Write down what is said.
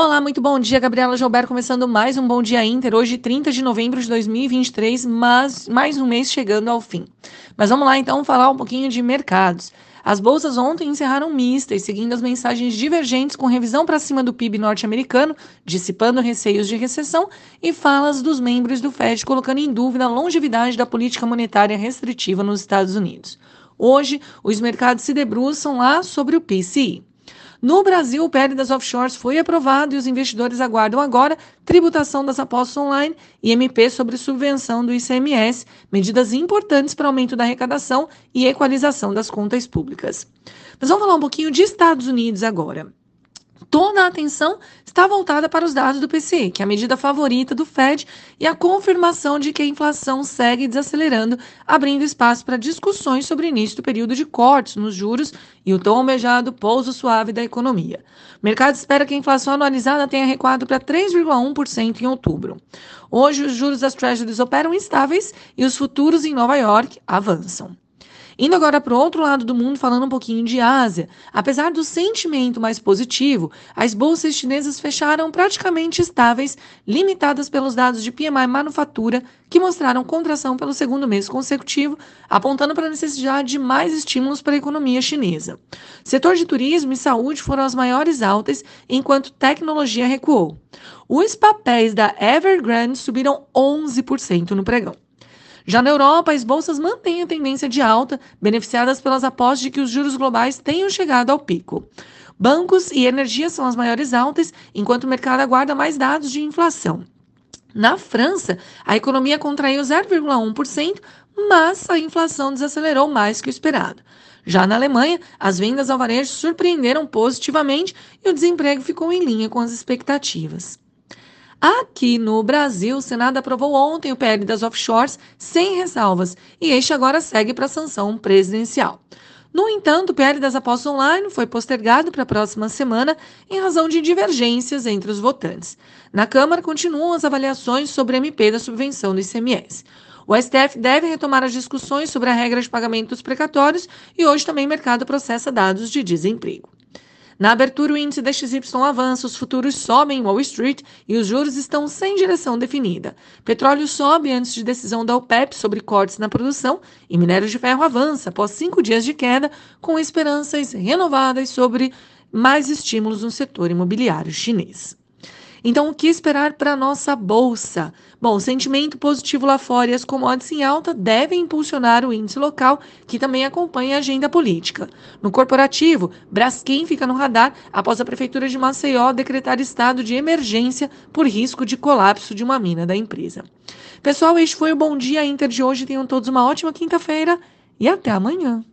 Olá, muito bom dia, Gabriela Gilberto, começando mais um Bom Dia Inter, hoje 30 de novembro de 2023, mas mais um mês chegando ao fim. Mas vamos lá então falar um pouquinho de mercados. As bolsas ontem encerraram mistas, seguindo as mensagens divergentes com revisão para cima do PIB norte-americano, dissipando receios de recessão e falas dos membros do Fed colocando em dúvida a longevidade da política monetária restritiva nos Estados Unidos. Hoje, os mercados se debruçam lá sobre o PCI. No Brasil, o PL das offshores foi aprovado e os investidores aguardam agora tributação das apostas online e MP sobre subvenção do ICMS, medidas importantes para aumento da arrecadação e equalização das contas públicas. Mas vamos falar um pouquinho de Estados Unidos agora toda a atenção está voltada para os dados do PCE, que é a medida favorita do Fed, e a confirmação de que a inflação segue desacelerando, abrindo espaço para discussões sobre o início do período de cortes nos juros e o tom beijado pouso suave da economia. O mercado espera que a inflação anualizada tenha recuado para 3,1% em outubro. Hoje, os juros das Treasuries operam estáveis e os futuros em Nova York avançam. Indo agora para o outro lado do mundo, falando um pouquinho de Ásia. Apesar do sentimento mais positivo, as bolsas chinesas fecharam praticamente estáveis, limitadas pelos dados de PMI manufatura, que mostraram contração pelo segundo mês consecutivo, apontando para a necessidade de mais estímulos para a economia chinesa. Setor de turismo e saúde foram as maiores altas, enquanto tecnologia recuou. Os papéis da Evergrande subiram 11% no pregão. Já na Europa, as bolsas mantêm a tendência de alta, beneficiadas pelas apostas de que os juros globais tenham chegado ao pico. Bancos e energia são as maiores altas, enquanto o mercado aguarda mais dados de inflação. Na França, a economia contraiu 0,1%, mas a inflação desacelerou mais que o esperado. Já na Alemanha, as vendas ao varejo surpreenderam positivamente e o desemprego ficou em linha com as expectativas. Aqui no Brasil, o Senado aprovou ontem o PL das offshores sem ressalvas e este agora segue para a sanção presidencial. No entanto, o PL das apostas online foi postergado para a próxima semana em razão de divergências entre os votantes. Na Câmara, continuam as avaliações sobre a MP da subvenção do ICMS. O STF deve retomar as discussões sobre a regra de pagamento dos precatórios e hoje também o mercado processa dados de desemprego. Na abertura, o índice da XY avança, os futuros sobem em Wall Street e os juros estão sem direção definida. Petróleo sobe antes de decisão da OPEP sobre cortes na produção e minério de ferro avança após cinco dias de queda, com esperanças renovadas sobre mais estímulos no setor imobiliário chinês. Então, o que esperar para nossa bolsa? Bom, sentimento positivo lá fora e as commodities em alta devem impulsionar o índice local, que também acompanha a agenda política. No corporativo, Braskem fica no radar após a Prefeitura de Maceió decretar estado de emergência por risco de colapso de uma mina da empresa. Pessoal, este foi o Bom Dia Inter de hoje. Tenham todos uma ótima quinta-feira e até amanhã.